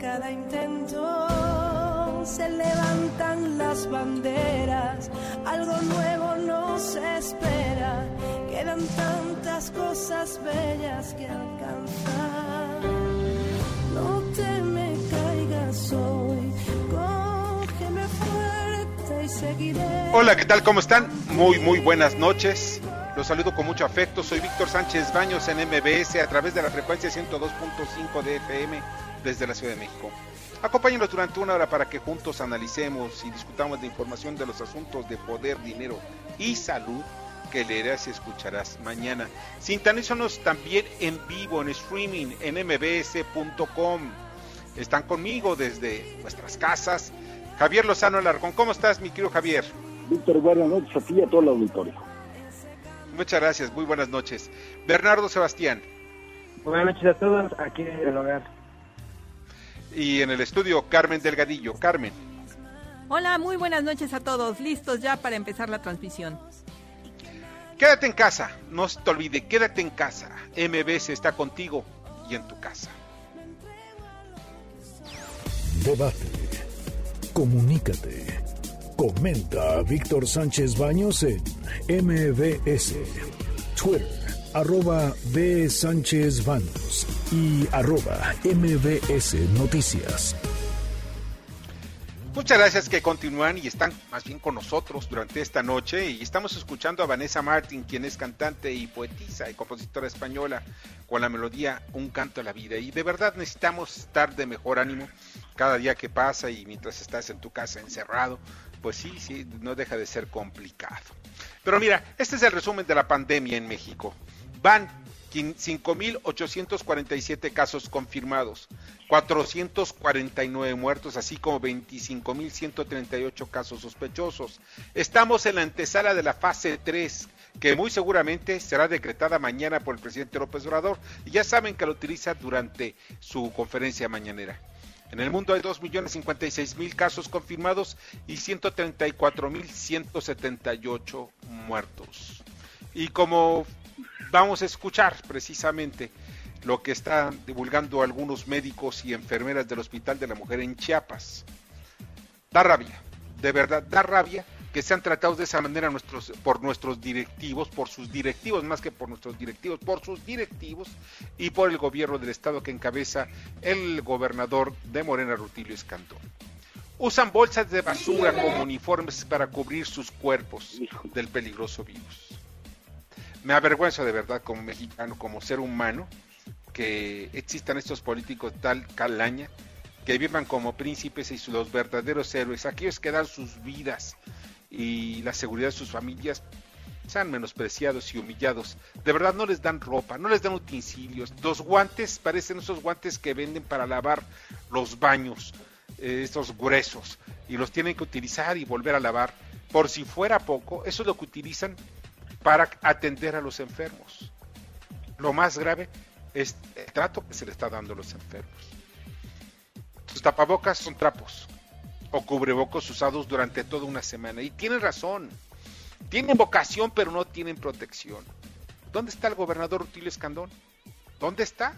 Cada intento. Se levantan las banderas, algo nuevo nos espera. Quedan tantas cosas bellas que alcanzar. No te me caigas hoy, cógeme fuerte y seguiré. Hola, ¿qué tal? ¿Cómo están? Muy, muy buenas noches. Los saludo con mucho afecto. Soy Víctor Sánchez Baños en MBS a través de la frecuencia 102.5 de FM desde la Ciudad de México. Acompáñenos durante una hora para que juntos analicemos y discutamos de información de los asuntos de poder, dinero y salud que leerás y escucharás mañana. Sintonízanos también en vivo, en streaming, en mbs.com. Están conmigo desde nuestras casas. Javier Lozano Alarcón, ¿cómo estás, mi querido Javier? Víctor, buenas noches a ti y a todo el auditorio. Muchas gracias, muy buenas noches. Bernardo Sebastián. Buenas noches a todos, aquí en el hogar. Y en el estudio, Carmen Delgadillo. Carmen. Hola, muy buenas noches a todos. Listos ya para empezar la transmisión. Quédate en casa, no se te olvide, quédate en casa. MBS está contigo y en tu casa. Debate. Comunícate. Comenta a Víctor Sánchez Baños en MBS. Twitter, arroba B. Sánchez Baños y arroba MBS Noticias. Muchas gracias que continúan y están más bien con nosotros durante esta noche y estamos escuchando a Vanessa Martin, quien es cantante y poetisa y compositora española con la melodía Un canto a la vida y de verdad necesitamos estar de mejor ánimo cada día que pasa y mientras estás en tu casa encerrado, pues sí, sí, no deja de ser complicado. Pero mira, este es el resumen de la pandemia en México. Van 5.847 casos confirmados, 449 muertos, así como 25.138 casos sospechosos. Estamos en la antesala de la fase 3, que muy seguramente será decretada mañana por el presidente López Obrador, y ya saben que lo utiliza durante su conferencia mañanera. En el mundo hay 2.056.000 casos confirmados y 134.178 muertos. Y como vamos a escuchar precisamente lo que están divulgando algunos médicos y enfermeras del Hospital de la Mujer en Chiapas. Da rabia, de verdad, da rabia que sean tratados de esa manera nuestros, por nuestros directivos, por sus directivos, más que por nuestros directivos, por sus directivos y por el gobierno del estado que encabeza el gobernador de Morena, Rutilio Escandón. Usan bolsas de basura como uniformes para cubrir sus cuerpos del peligroso virus. Me avergüenzo de verdad como mexicano, como ser humano, que existan estos políticos tal calaña, que vivan como príncipes y los verdaderos héroes, aquellos que dan sus vidas y la seguridad de sus familias, sean menospreciados y humillados. De verdad no les dan ropa, no les dan utensilios. Los guantes parecen esos guantes que venden para lavar los baños, eh, estos gruesos, y los tienen que utilizar y volver a lavar. Por si fuera poco, eso es lo que utilizan para atender a los enfermos. Lo más grave es el trato que se le está dando a los enfermos. Sus tapabocas son trapos o cubrebocos usados durante toda una semana. Y tienen razón. Tienen vocación, pero no tienen protección. ¿Dónde está el gobernador Rutilio Escandón? ¿Dónde está?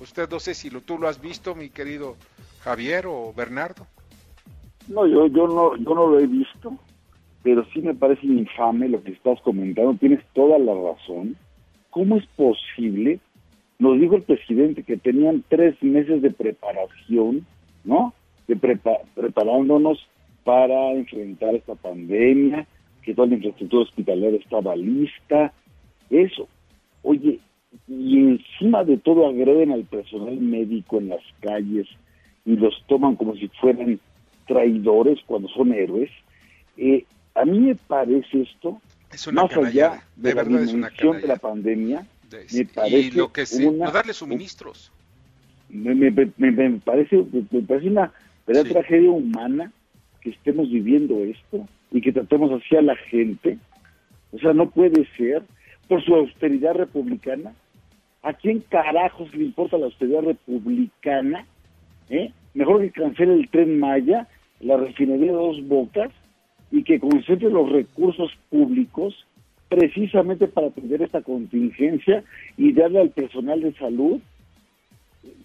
Usted no sé si lo, tú lo has visto, mi querido Javier o Bernardo. No, yo, yo no, yo no lo he visto, pero sí me parece infame lo que estás comentando. Tienes toda la razón. ¿Cómo es posible? Nos dijo el presidente que tenían tres meses de preparación, ¿no? De prepa preparándonos para enfrentar esta pandemia, que toda la infraestructura hospitalaria estaba lista. Eso. Oye, y encima de todo agreden al personal médico en las calles, y los toman como si fueran traidores cuando son héroes. Eh, a mí me parece esto, más allá de, la dimensión de la pandemia, me parece y lo que no darle suministros. Me, me, me, parece, me parece una verdadera tragedia humana que estemos viviendo esto y que tratemos así a la gente. O sea, no puede ser por su austeridad republicana. ¿A quién carajos le importa la austeridad republicana? ¿Eh? Mejor que cancele el tren Maya, la refinería de dos bocas y que concentre los recursos públicos precisamente para atender esta contingencia y darle al personal de salud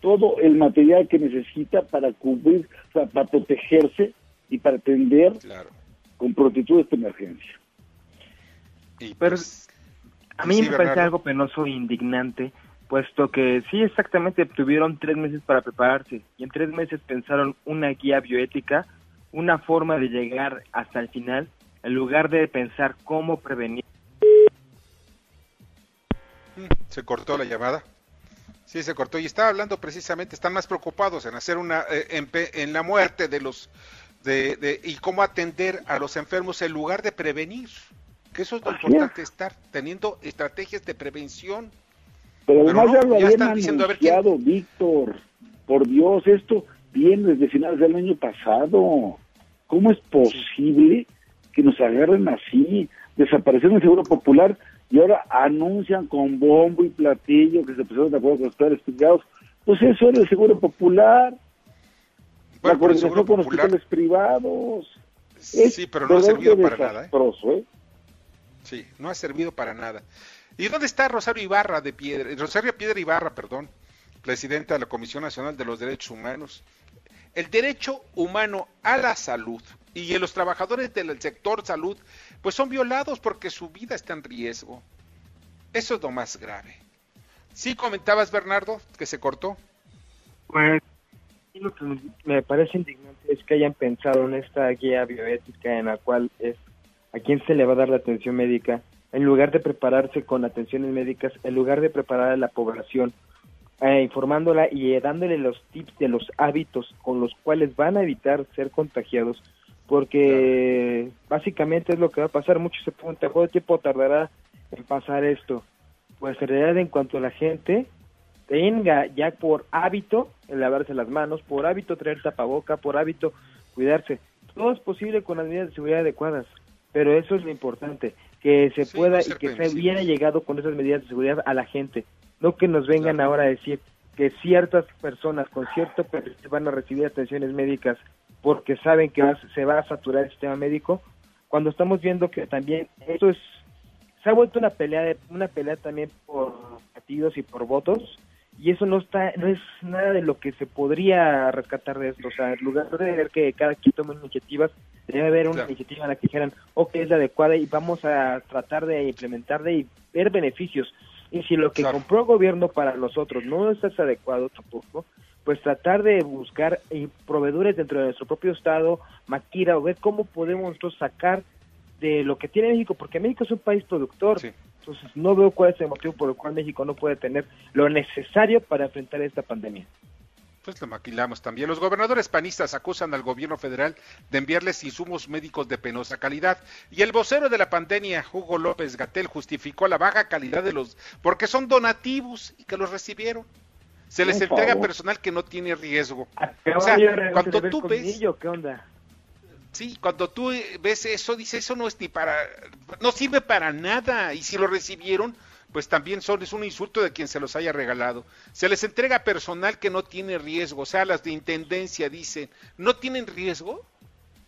todo el material que necesita para cubrir, para protegerse y para atender con prontitud esta emergencia. Pero pues, a mí me parece algo penoso e indignante, puesto que sí, exactamente, tuvieron tres meses para prepararse y en tres meses pensaron una guía bioética, una forma de llegar hasta el final, en lugar de pensar cómo prevenir. Se cortó la llamada. Sí, se cortó y estaba hablando precisamente, están más preocupados en hacer una, eh, en, la muerte de los, de, y cómo atender a los enfermos en lugar de prevenir. Que eso es lo importante, estar teniendo estrategias de prevención. Pero además ya lo habían anunciado, Víctor. Por Dios, esto viene desde finales del año pasado. ¿Cómo es posible que nos agarren así? Desaparecieron el Seguro Popular y ahora anuncian con bombo y platillo que se pusieron de acuerdo con los padres privados. Pues eso era el Seguro Popular. la coordinación con los hospitales privados. Sí, pero no ha servido para nada. ¿eh? ¿eh? Sí, no ha servido para nada. ¿Y dónde está Rosario Ibarra de Piedra? Rosario Piedra Ibarra, perdón, presidenta de la Comisión Nacional de los Derechos Humanos. El derecho humano a la salud y los trabajadores del sector salud pues son violados porque su vida está en riesgo. Eso es lo más grave. ¿Sí comentabas, Bernardo, que se cortó? Pues lo que me parece indignante es que hayan pensado en esta guía bioética en la cual es a quién se le va a dar la atención médica, en lugar de prepararse con atenciones médicas, en lugar de preparar a la población, eh, informándola y eh, dándole los tips de los hábitos con los cuales van a evitar ser contagiados, porque básicamente es lo que va a pasar. Muchos se preguntan, ¿cuánto tiempo tardará en pasar esto? Pues en realidad en cuanto a la gente tenga ya por hábito el lavarse las manos, por hábito traer tapaboca, por hábito cuidarse. Todo es posible con las medidas de seguridad adecuadas pero eso es lo importante, que se pueda y que se hubiera llegado con esas medidas de seguridad a la gente, no que nos vengan ahora a decir que ciertas personas con cierto perfil van a recibir atenciones médicas porque saben que se va a saturar el sistema médico, cuando estamos viendo que también esto es se ha vuelto una pelea una pelea también por partidos y por votos y eso no está no es nada de lo que se podría rescatar de esto. O sea en lugar de ver que cada quien tome iniciativas debe haber una iniciativa en la que dijeran ok es la adecuada y vamos a tratar de implementarla y ver beneficios y si lo que compró el gobierno para nosotros no es adecuado tampoco pues tratar de buscar eh, proveedores dentro de nuestro propio estado Maquira o ver cómo podemos nosotros sacar de lo que tiene México porque México es un país productor. Entonces, no veo cuál es el motivo por el cual México no puede tener lo necesario para enfrentar esta pandemia. Pues lo maquilamos también. Los gobernadores panistas acusan al gobierno federal de enviarles insumos médicos de penosa calidad. Y el vocero de la pandemia, Hugo López Gatel, justificó la baja calidad de los, porque son donativos y que los recibieron. Se les entrega personal que no tiene riesgo. o sea, cuando tú ves... ¿Qué onda? Sí, cuando tú ves eso, dice, eso no es ni para, no sirve para nada. Y si lo recibieron, pues también son, es un insulto de quien se los haya regalado. Se les entrega personal que no tiene riesgo, o sea, las de intendencia dicen, ¿no tienen riesgo?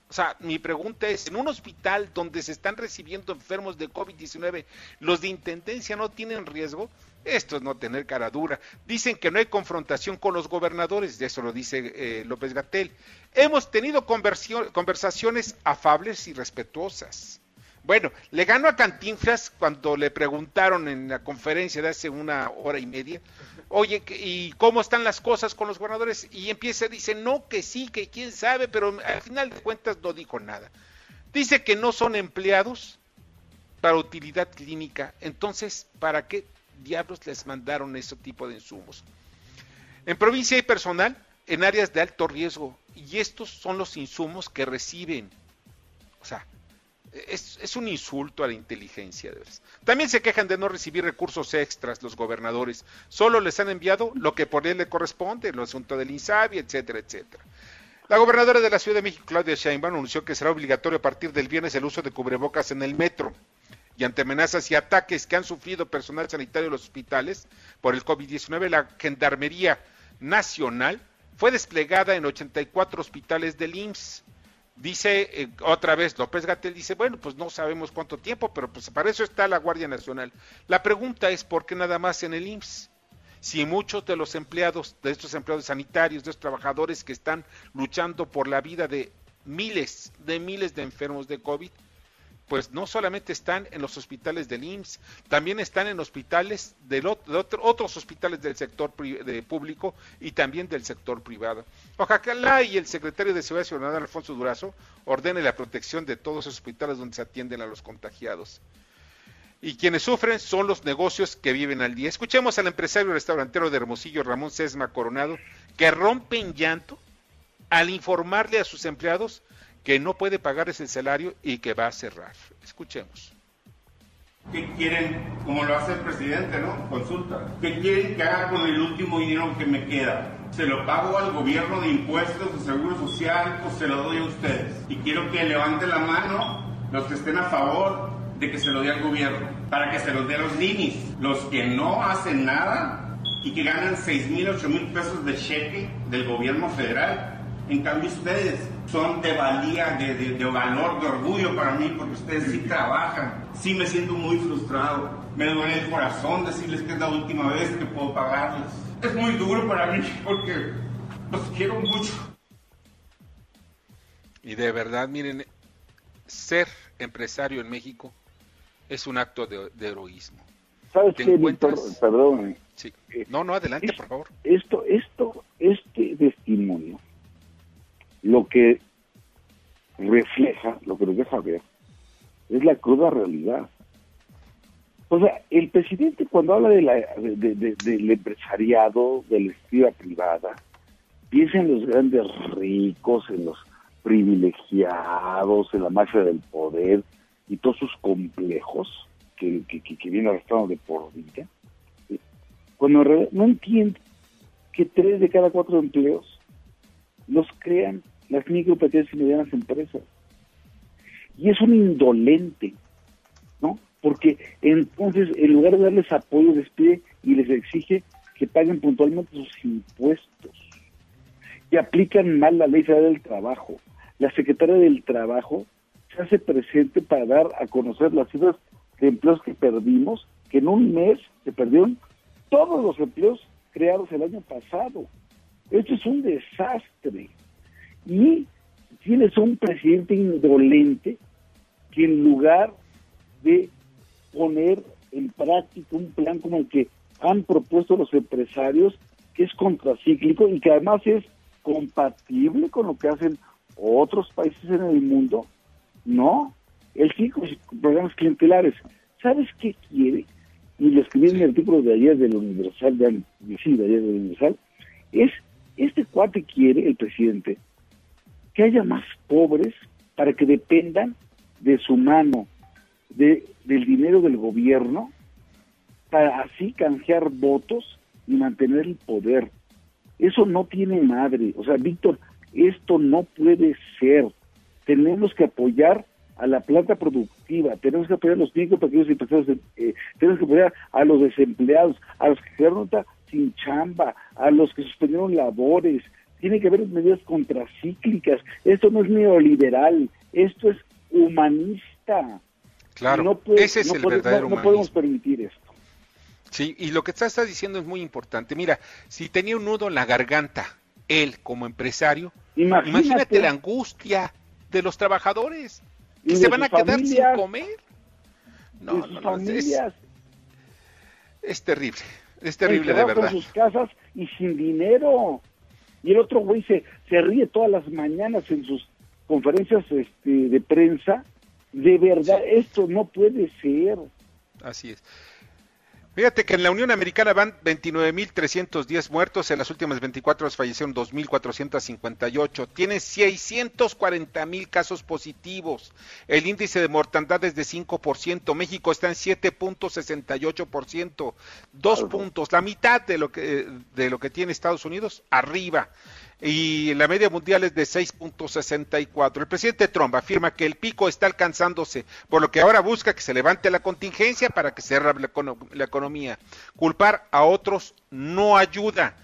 O sea, mi pregunta es, en un hospital donde se están recibiendo enfermos de COVID-19, ¿los de intendencia no tienen riesgo? Esto es no tener cara dura. Dicen que no hay confrontación con los gobernadores, de eso lo dice eh, López Gatel. Hemos tenido conversaciones afables y respetuosas. Bueno, le ganó a Cantinflas cuando le preguntaron en la conferencia de hace una hora y media, oye, ¿y cómo están las cosas con los gobernadores? Y empieza, dice, no, que sí, que quién sabe, pero al final de cuentas no dijo nada. Dice que no son empleados para utilidad clínica, entonces, ¿para qué diablos les mandaron ese tipo de insumos? En provincia hay personal en áreas de alto riesgo y estos son los insumos que reciben. O sea, es, un insulto a la inteligencia. De También se quejan de no recibir recursos extras los gobernadores. Solo les han enviado lo que por él le corresponde, el asunto del INSABI, etcétera, etcétera. La gobernadora de la Ciudad de México, Claudia Sheinbaum, anunció que será obligatorio a partir del viernes el uso de cubrebocas en el metro. Y ante amenazas y ataques que han sufrido personal sanitario de los hospitales por el COVID-19, la Gendarmería Nacional fue desplegada en 84 hospitales del IMSS Dice eh, otra vez López Gatel, dice, bueno, pues no sabemos cuánto tiempo, pero pues para eso está la Guardia Nacional. La pregunta es, ¿por qué nada más en el IMSS? Si muchos de los empleados, de estos empleados sanitarios, de estos trabajadores que están luchando por la vida de miles, de miles de enfermos de COVID, pues no solamente están en los hospitales del IMSS, también están en hospitales de otros hospitales del sector público y también del sector privado. Ojalá y el secretario de Seguridad Ciudadana, Alfonso Durazo, ordene la protección de todos los hospitales donde se atienden a los contagiados. Y quienes sufren son los negocios que viven al día. Escuchemos al empresario restaurantero de Hermosillo, Ramón Sesma Coronado, que rompe en llanto al informarle a sus empleados que no puede pagar ese salario y que va a cerrar. Escuchemos. ¿Qué quieren, como lo hace el presidente, no? Consulta. ¿Qué quieren que haga con el último dinero que me queda? Se lo pago al gobierno de impuestos, de seguro social, o se lo doy a ustedes. Y quiero que levanten la mano los que estén a favor de que se lo dé al gobierno, para que se los dé a los ninis. Los que no hacen nada y que ganan 6 mil, 8 mil pesos de cheque del gobierno federal. En cambio ustedes son de valía, de, de, valor, de orgullo para mí, porque ustedes sí trabajan. Sí me siento muy frustrado. Me duele el corazón decirles que es la última vez que puedo pagarles. Es muy duro para mí porque los quiero mucho. Y de verdad, miren, ser empresario en México es un acto de, heroísmo. ¿Sabes qué, Perdón. Sí. No, no, adelante, por favor. Esto, esto, este testimonio lo que refleja, lo que nos deja ver, es la cruda realidad. O sea, el presidente cuando habla de la, del empresariado, de la actividad privada, piensa en los grandes ricos, en los privilegiados, en la mafia del poder y todos sus complejos que, que, vienen arrastrando de por vida. Cuando no entiende que tres de cada cuatro empleos los crean las micro, pequeñas y medianas empresas. Y es un indolente, ¿no? Porque entonces, en lugar de darles apoyo, les pide y les exige que paguen puntualmente sus impuestos. Y aplican mal la ley federal del trabajo. La secretaria del Trabajo se hace presente para dar a conocer las cifras de empleos que perdimos, que en un mes se perdieron todos los empleos creados el año pasado. Esto es un desastre. Y tienes un presidente indolente que en lugar de poner en práctica un plan como el que han propuesto los empresarios, que es contracíclico y que además es compatible con lo que hacen otros países en el mundo, no. El cinco programas clientelares. ¿Sabes qué quiere? Y lo escribí en el artículo de ayer del Universal, de, sí, de ayer del Universal, es, este cuate quiere, el presidente, que haya más pobres para que dependan de su mano, de, del dinero del gobierno, para así canjear votos y mantener el poder. Eso no tiene madre. O sea, Víctor, esto no puede ser. Tenemos que apoyar a la planta productiva, tenemos que apoyar a los micro, pequeños y pequeños, eh, tenemos que apoyar a los desempleados, a los que quedaron sin chamba, a los que suspendieron labores, tiene que haber medidas contracíclicas. Esto no es neoliberal, esto es humanista. Claro, ese es el verdadero no, podemos permitir esto. Sí, y lo que estás diciendo es muy importante. Mira, si tenía un nudo en la garganta, él como empresario, imagínate, la angustia de los trabajadores que se van a quedar sin comer. No, no, no es, es, terrible, es terrible de verdad. sus casas y sin dinero. Y el otro güey se, se ríe todas las mañanas en sus conferencias este, de prensa. De verdad, esto no puede ser. Así es. Fíjate que en la Unión Americana van 29.310 muertos, en las últimas 24 horas fallecieron 2.458, tiene 640.000 casos positivos, el índice de mortandad es de 5%, México está en 7.68%, dos puntos, la mitad de lo que de lo que tiene Estados Unidos arriba y la media mundial es de 6.64. El presidente Trump afirma que el pico está alcanzándose, por lo que ahora busca que se levante la contingencia para que se la, la economía. Culpar a otros no ayuda.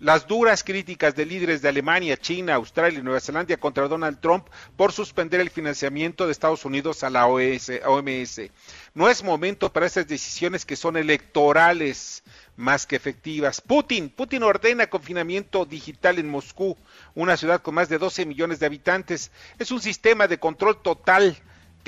Las duras críticas de líderes de Alemania, China, Australia y Nueva Zelanda contra Donald Trump por suspender el financiamiento de Estados Unidos a la OMS. No es momento para esas decisiones que son electorales más que efectivas. Putin, Putin ordena confinamiento digital en Moscú, una ciudad con más de 12 millones de habitantes. Es un sistema de control total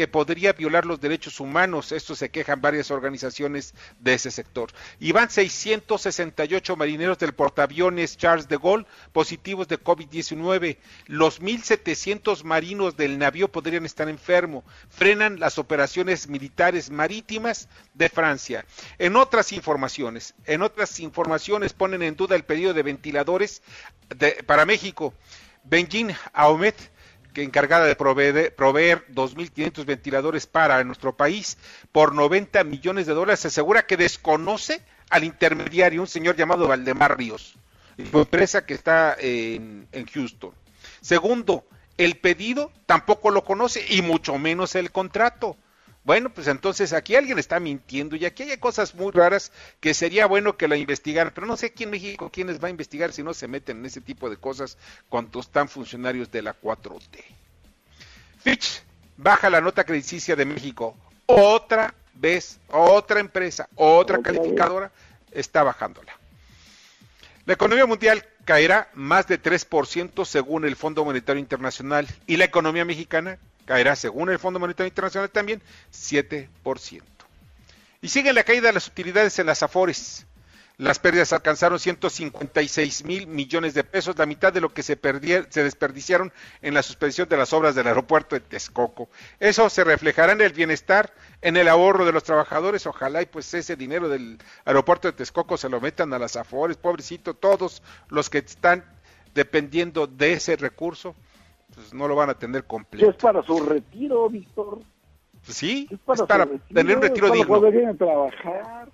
que podría violar los derechos humanos. Esto se quejan varias organizaciones de ese sector. Y van 668 marineros del portaaviones Charles de Gaulle positivos de COVID-19. Los 1.700 marinos del navío podrían estar enfermos. Frenan las operaciones militares marítimas de Francia. En otras informaciones, en otras informaciones ponen en duda el pedido de ventiladores para México. Benjin Ahmed que encargada de proveer, proveer 2.500 ventiladores para nuestro país por 90 millones de dólares, se asegura que desconoce al intermediario, un señor llamado Valdemar Ríos, empresa que está en, en Houston. Segundo, el pedido tampoco lo conoce y mucho menos el contrato. Bueno, pues entonces aquí alguien está mintiendo y aquí hay cosas muy raras que sería bueno que la investigaran, pero no sé aquí en México quiénes va a investigar si no se meten en ese tipo de cosas cuando están funcionarios de la 4T. Fitch baja la nota crediticia de México. Otra vez, otra empresa, otra calificadora está bajándola. La economía mundial caerá más de 3% según el Fondo Monetario Internacional y la economía mexicana caerá, según el Fondo Monetario Internacional, también 7%. Y sigue la caída de las utilidades en las Afores. Las pérdidas alcanzaron 156 mil millones de pesos, la mitad de lo que se, se desperdiciaron en la suspensión de las obras del aeropuerto de Texcoco. Eso se reflejará en el bienestar, en el ahorro de los trabajadores. Ojalá y pues ese dinero del aeropuerto de Texcoco se lo metan a las Afores, pobrecito, todos los que están dependiendo de ese recurso pues no lo van a tener completo. Es para su retiro, Víctor. Pues sí, es para, tener un retiro digno. Poder trabajar.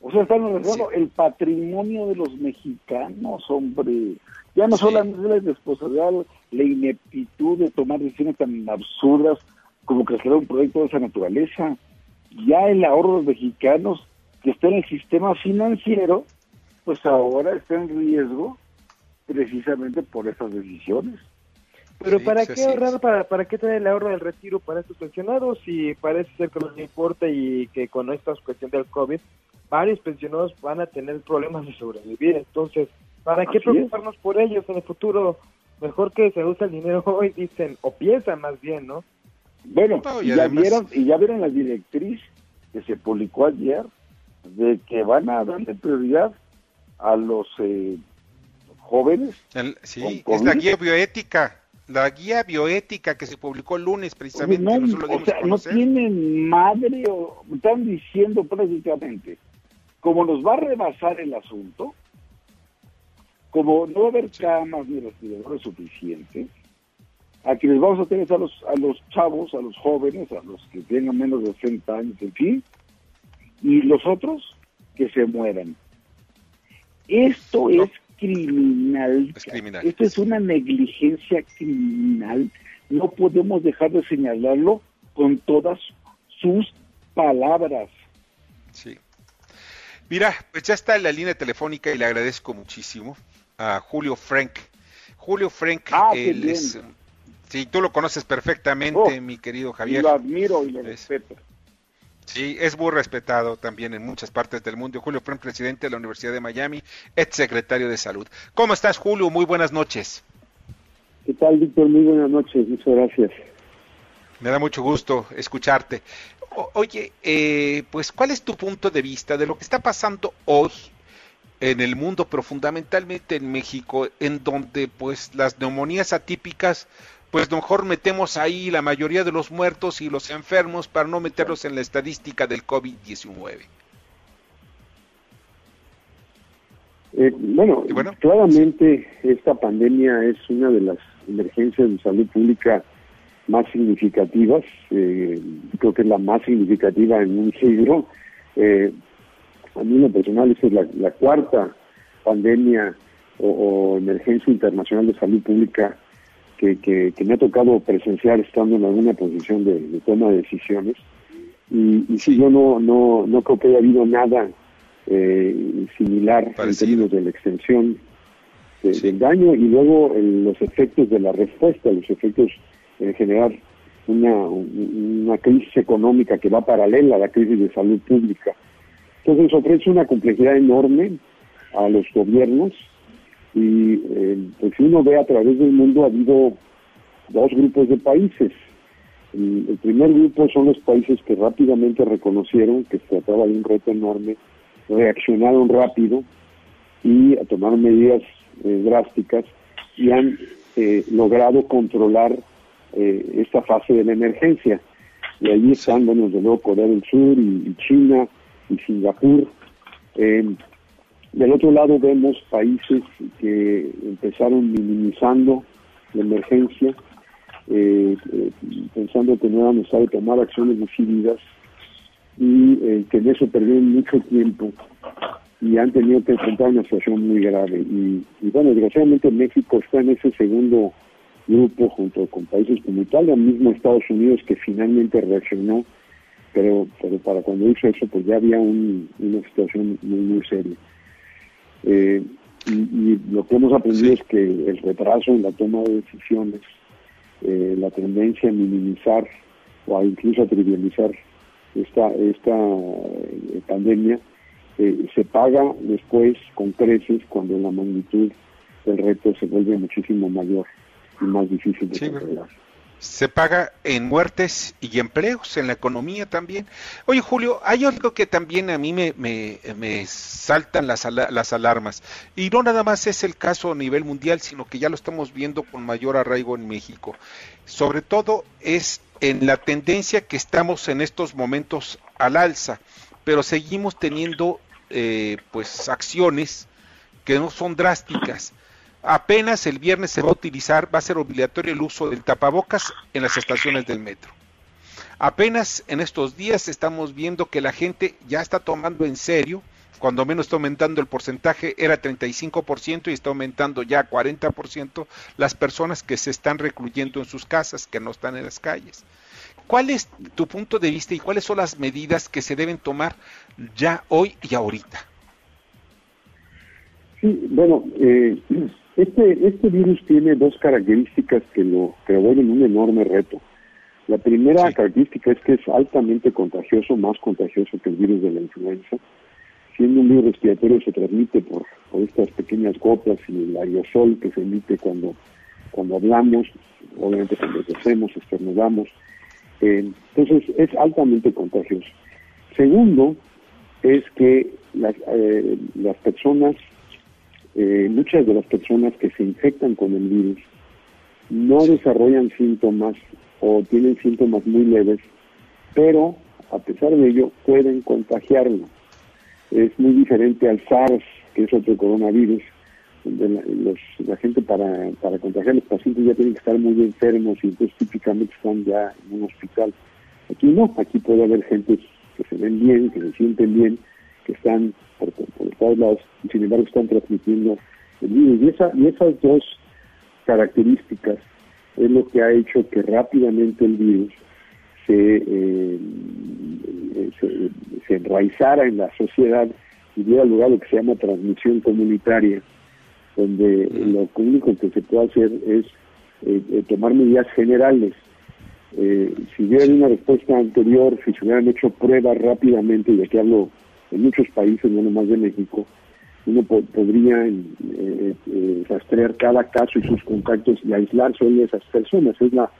O sea, están regresando el patrimonio de los mexicanos, hombre. Ya no solamente la responsabilidad, la ineptitud de tomar decisiones tan absurdas como crear un proyecto de esa naturaleza. Ya el ahorro de los mexicanos que está en el sistema financiero, pues ahora está en riesgo precisamente por esas decisiones. Pero ¿para qué ahorrar, para, para qué tener el ahorro del retiro para estos pensionados si parece ser que no les importa y que con esta cuestión del COVID varios pensionados van a tener problemas de sobrevivir? Entonces, ¿para qué preocuparnos por ellos en el futuro? Mejor que se use el dinero hoy, dicen, o piensan más bien, ¿no? Bueno, y, ya vieron, y ya vieron la directriz que se publicó ayer de que van a darle prioridad a los eh, jóvenes. sí, es la guía bioética la guía bioética que se publicó el lunes precisamente. no, o sea, no tienen madre o están diciendo prácticamente, como nos va a rebasar el asunto, como no va a haber camas ni respiradores suficientes, a quienes vamos a tener a los, a los chavos, a los jóvenes, a los que tengan menos de 60 años, en fin, y los otros que se mueran. Esto es criminal. Esto es una negligencia criminal. No podemos dejar de señalarlo con todas sus palabras. Sí. Mira, pues ya está en la línea telefónica y le agradezco muchísimo a Julio Frank. Julio Frank, ah, él es, sí, tú lo conoces perfectamente, oh, mi querido Javier. Lo admiro y lo respeto. Sí, es muy respetado también en muchas partes del mundo. Julio fue presidente de la Universidad de Miami, ex secretario de Salud. ¿Cómo estás, Julio? Muy buenas noches. ¿Qué tal, Víctor? Muy buenas noches, muchas gracias. Me da mucho gusto escucharte. oye, eh, pues, ¿cuál es tu punto de vista de lo que está pasando hoy en el mundo, pero fundamentalmente en México, en donde pues las neumonías atípicas pues mejor metemos ahí la mayoría de los muertos y los enfermos para no meterlos en la estadística del COVID-19. Eh, bueno, claramente esta pandemia es una de las emergencias de salud pública más significativas, eh, creo que es la más significativa en un siglo. Eh, a mí en lo personal esta es la, cuarta pandemia o, emergencia internacional de salud pública que, que, me ha tocado presenciar estando en alguna posición de, toma de decisiones. Y, y sí, yo no, no, no creo que haya habido nada eh, similar en términos de la extensión del daño y luego los efectos de la respuesta, los efectos en generar una, una crisis económica que va paralela a la crisis de salud pública. Entonces ofrece una complejidad enorme a los gobiernos y eh, pues si uno ve a través del mundo ha habido dos grupos de países. El, primer grupo son los países que rápidamente reconocieron que se trataba de un reto enorme reaccionaron rápido y tomaron medidas eh, drásticas y han eh, logrado controlar eh, esta fase de la emergencia. Y allí están, bueno, desde luego Corea del Sur y, China y Singapur. Del otro lado vemos países que empezaron minimizando la emergencia, pensando que no era necesario tomar acciones decididas y eh, que en eso perdieron mucho tiempo y han tenido que enfrentar una situación muy grave. Y, bueno, desgraciadamente México está en ese segundo grupo junto con países como Italia, mismo Estados Unidos que finalmente reaccionó, pero, pero para cuando hizo eso pues ya había una situación muy, muy seria. Eh, y, lo que hemos aprendido es que el retraso en la toma de decisiones, eh, la tendencia a minimizar o incluso a trivializar esta, esta eh, pandemia eh, se paga después con creces cuando la magnitud del reto se vuelve muchísimo mayor y más difícil de controlar se paga en muertes y empleos, en la economía también. Oye, Julio, hay algo que también a mí me, me, me saltan las, las alarmas. Y no nada más es el caso a nivel mundial, sino que ya lo estamos viendo con mayor arraigo en México. Sobre todo es en la tendencia que estamos en estos momentos al alza, pero seguimos teniendo eh, pues acciones que no son drásticas apenas el viernes se va a utilizar, va a ser obligatorio el uso del tapabocas en las estaciones del metro. Apenas en estos días estamos viendo que la gente ya está tomando en serio, cuando menos está aumentando el porcentaje, era 35% y está aumentando ya 40% las personas que se están recluyendo en sus casas, que no están en las calles. ¿Cuál es tu punto de vista y cuáles son las medidas que se deben tomar ya hoy y ahorita? Sí, bueno, eh, este, este virus tiene dos características que lo, que vuelven un enorme reto. La primera característica es que es altamente contagioso, más contagioso que el virus de la influenza. Siendo un virus respiratorio se transmite por, estas pequeñas gotas y el aerosol que se emite cuando, cuando hablamos, obviamente cuando tosemos, estornudamos. Eh, entonces es altamente contagioso. Segundo, es que las, eh, las personas eh, muchas de las personas que se infectan con el virus no desarrollan síntomas o tienen síntomas muy leves, pero a pesar de ello pueden contagiarlo. Es muy diferente al SARS, que es otro coronavirus, donde la, gente para, para contagiar a los pacientes ya tienen que estar muy enfermos y entonces típicamente están ya en un hospital. Aquí no, aquí puede haber gente que se ven bien, que se sienten bien, que están por, todos lados, y sin embargo están transmitiendo el virus. Y, esa, y esas dos características es lo que ha hecho que rápidamente el virus se, eh, se, enraizara en la sociedad y diera lugar a lo que se llama transmisión comunitaria, donde lo único que se puede hacer es eh, eh, tomar medidas generales. si hubiera una respuesta anterior, si se hubieran hecho pruebas rápidamente, y aquí hablo en muchos países, no nomás de México, uno podría eh, eh, rastrear cada caso y sus contactos y aislar solo a esas personas. Es la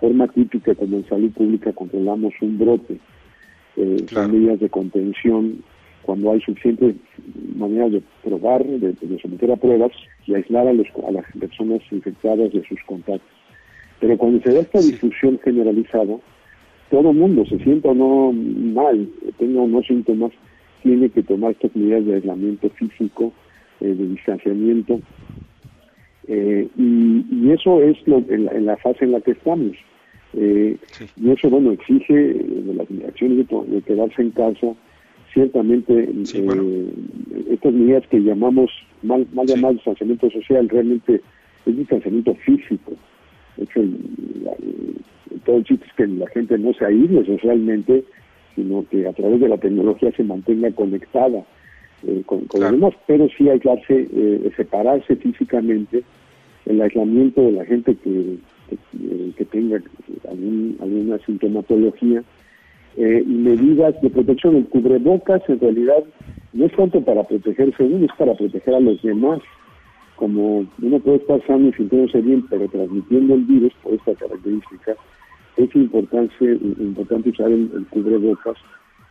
forma típica como en salud pública controlamos un brote. Eh, medidas de contención cuando hay suficientes maneras de probar, de, someter a pruebas y aislar a, los, a las personas infectadas de sus contactos. Pero cuando se da esta difusión generalizada, todo el mundo se sienta o no mal, tenga unos síntomas, tiene que tomar estas medidas de aislamiento físico, de distanciamiento. Y, eso es lo, en, la, fase en la que estamos. Y eso, bueno, exige de las acciones de, quedarse en casa, ciertamente estas medidas que llamamos, mal, mal llamado distanciamiento social, realmente es distanciamiento físico. De hecho, todo el chiste es que la gente no se aísle socialmente, sino que a través de la tecnología se mantenga conectada eh, con, los demás, pero sí aislarse, eh, separarse físicamente, el aislamiento de la gente que, que, tenga alguna sintomatología eh, y medidas de protección. El cubrebocas en realidad no es tanto para protegerse uno, es para proteger a los demás como uno puede estar sano y sintiéndose bien, pero transmitiendo el virus por esta característica, es importante, usar el, cubrebocas,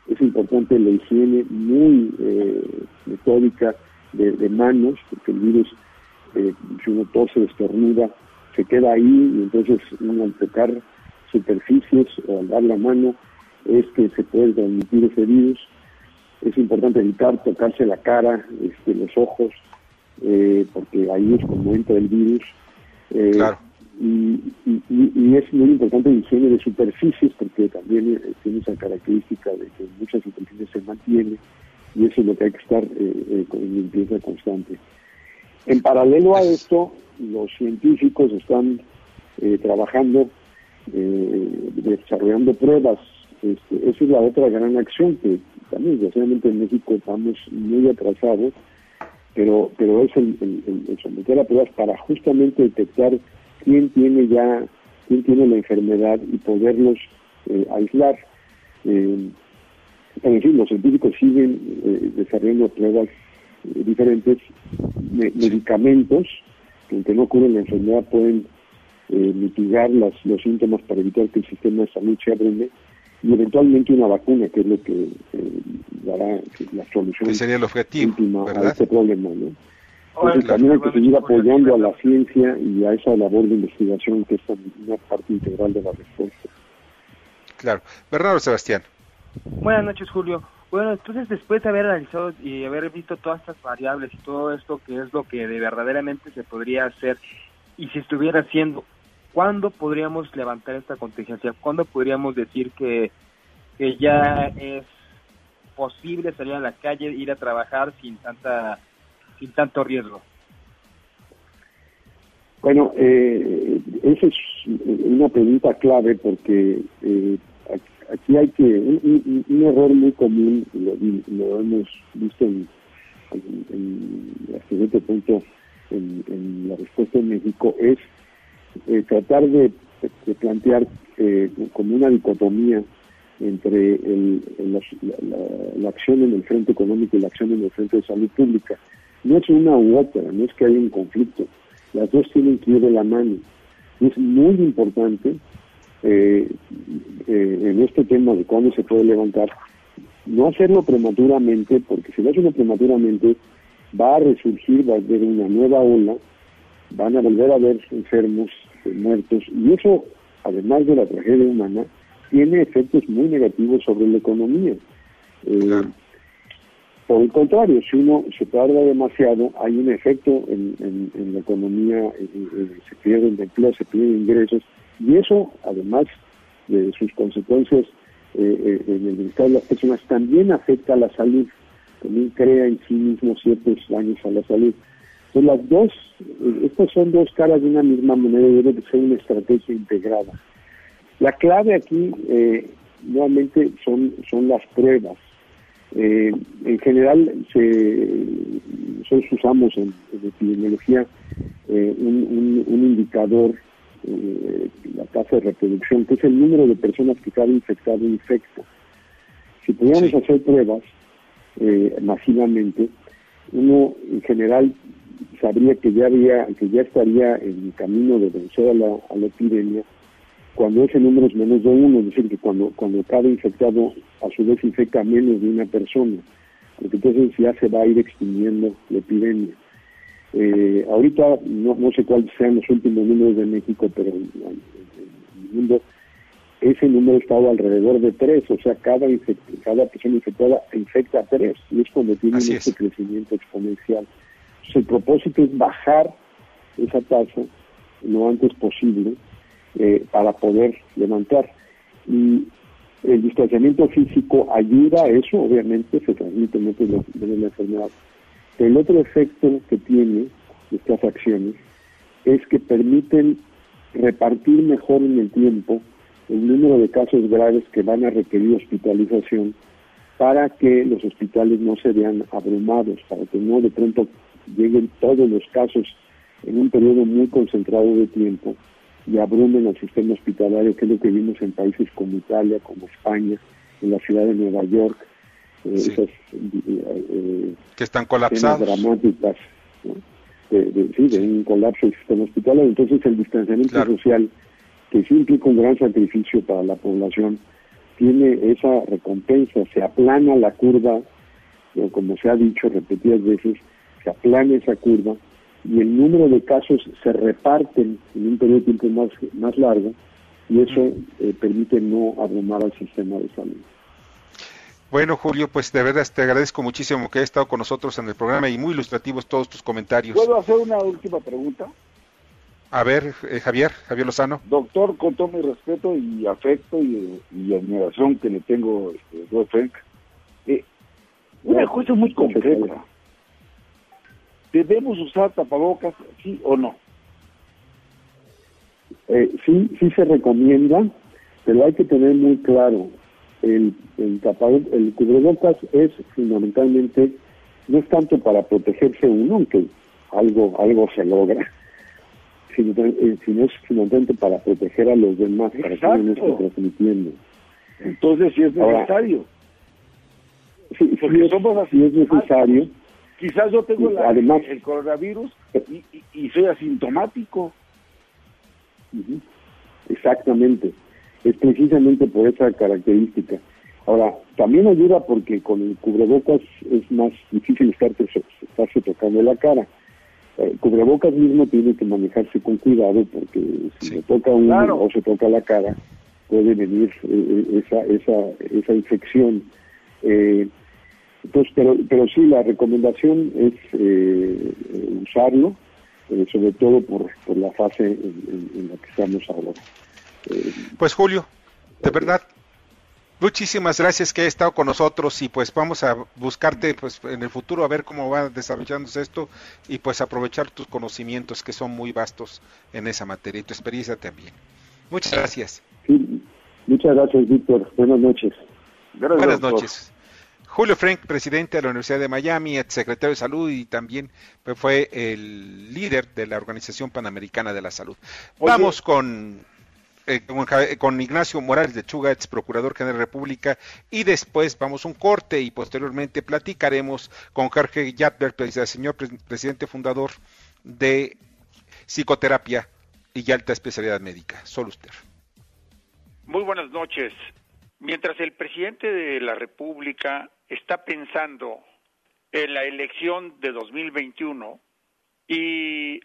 es importante la higiene muy eh, metódica de, manos, porque el virus, eh, si uno tose, estornuda, se queda ahí y entonces uno al tocar superficies o al dar la mano es que se puede transmitir ese virus. Es importante evitar tocarse la cara, este, los ojos, eh, porque ahí es como entra el virus. Eh, y, es muy importante el higiene de superficies, porque también eh, tiene esa característica de que muchas superficies se mantienen, y eso es lo que hay que estar con limpieza constante. En paralelo a esto, los científicos están trabajando, desarrollando pruebas. Este, esa es la otra gran acción que también, desgraciadamente en México estamos muy atrasados pero pero es el, el, someter a pruebas para justamente detectar quién tiene ya quién tiene la enfermedad y poderlos eh, aislar eh, en fin los científicos siguen eh, desarrollando pruebas eh, diferentes medicamentos que aunque no curen la enfermedad pueden mitigar las, los síntomas para evitar que el sistema de salud se abrume y eventualmente una vacuna, que es lo que eh, dará la solución sería el objetivo, última a este problema. ¿no? Entonces también hay que seguir apoyando a la ciencia y a esa labor de investigación que es una parte integral de la respuesta. Claro. Bernardo Sebastián. Buenas noches, Julio. Bueno, entonces después de haber analizado y haber visto todas estas variables y todo esto, que es lo que de verdaderamente se podría hacer y si estuviera haciendo, ¿cuándo podríamos levantar esta contingencia? ¿Cuándo podríamos decir que, que ya es posible salir a la calle, ir a trabajar sin tanta sin tanto riesgo? Bueno, eh, esa es una pregunta clave porque eh, aquí hay que, un, error muy común, lo, hemos visto en, en, este punto en, en la respuesta en México, es eh, tratar de, plantear eh, como una dicotomía entre la, acción en el frente económico y la acción en el frente de salud pública. No es una u otra, no es que haya un conflicto. Las dos tienen que ir de la mano. Es muy importante eh, en este tema de cuándo se puede levantar, no hacerlo prematuramente, porque si lo hace prematuramente, va a resurgir, va a haber una nueva ola van a volver a ver enfermos, eh, muertos, y eso, además de la tragedia humana, tiene efectos muy negativos sobre la economía. Eh, por el contrario, si uno se tarda demasiado, hay un efecto en, la economía, eh, se pierden empleo, se pierden ingresos, y eso, además de sus consecuencias en el bienestar de las personas, también afecta a la salud, también crea en sí mismo ciertos daños a la salud. Pues las dos, estas son dos caras de una misma moneda y debe ser una estrategia integrada. La clave aquí, eh, nuevamente, son, son las pruebas. Eh, en general, se, nosotros usamos en, epidemiología eh, un, indicador, la tasa de reproducción, que es el número de personas que cada infectado infecta. Si pudiéramos hacer pruebas masivamente, uno en general sabría que ya había, que ya estaría en camino de vencer a la, a la epidemia cuando ese número es menos de uno, es decir, que cuando, cuando cada infectado a su vez infecta menos de una persona, porque entonces ya se va a ir extinguiendo la epidemia. Eh, ahorita no, no sé cuáles sean los últimos números de México, pero en, el mundo ese número estaba alrededor de tres, o sea, cada, cada persona infectada infecta a tres, y es cuando tiene este crecimiento exponencial. El propósito es bajar esa tasa lo antes posible eh, para poder levantar. Y el distanciamiento físico ayuda a eso, obviamente, se transmite mucho de la enfermedad. El otro efecto que tiene estas acciones es que permiten repartir mejor en el tiempo el número de casos graves que van a requerir hospitalización para que los hospitales no se vean abrumados, para que no de pronto lleguen todos los casos en un periodo muy concentrado de tiempo y abrumen al sistema hospitalario, que es lo que vimos en países como Italia, como España, en la ciudad de Nueva York, eh, esas eh, que están colapsados. dramáticas, de, sí, de un colapso del sistema hospitalario. Entonces el distanciamiento social, que sí implica un gran sacrificio para la población, tiene esa recompensa, se aplana la curva, como se ha dicho repetidas veces, se aplana esa curva y el número de casos se reparten en un periodo de tiempo más, más largo y eso eh, permite no abrumar al sistema de salud. Bueno, Julio, pues de verdad te agradezco muchísimo que hayas estado con nosotros en el programa y muy ilustrativos todos tus comentarios. ¿Puedo hacer una última pregunta? A ver, eh, Javier, Javier Lozano. Doctor, con todo mi respeto y afecto y, admiración que le tengo, este, Frank, eh, una cosa muy concreta. ¿Debemos usar tapabocas, sí o no? Eh, sí, sí se recomienda, pero hay que tener muy claro, el, el, el cubrebocas es fundamentalmente, no es tanto para protegerse uno, aunque algo, algo se logra, sino, eh, es fundamentalmente para proteger a los demás, para que no esté transmitiendo. Entonces, si es necesario. sí, somos así, es necesario. Quizás yo tengo el coronavirus y, soy asintomático. Exactamente. Es precisamente por esa característica. Ahora, también ayuda porque con el cubrebocas es más difícil estarse, estarse tocando la cara. El eh, cubrebocas mismo tiene que manejarse con cuidado porque si se toca uno o se toca la cara, puede venir eh, eh, esa, esa, esa infección. Eh, entonces, pero, pero sí, la recomendación es eh, usarlo, eh, sobre todo por, por la fase en, la que estamos ahora. Eh, pues Julio, de verdad, muchísimas gracias que hayas estado con nosotros y pues vamos a buscarte pues en el futuro a ver cómo va desarrollándose esto y pues aprovechar tus conocimientos que son muy vastos en esa materia y tu experiencia también. Muchas gracias. muchas gracias, Víctor. Buenas noches. Buenas noches. Julio Frank, presidente de la Universidad de Miami, secretario de Salud y también pues, fue el líder de la Organización Panamericana de la Salud. Vamos con, eh, con, Ignacio Morales de Chuga, ex procurador general de la República, y después vamos a un corte y posteriormente platicaremos con Jorge Yatberg, señor presidente fundador de Psicoterapia y Alta Especialidad Médica. Solo usted. Muy buenas noches. Mientras el presidente de la República está pensando en la elección de 2021 y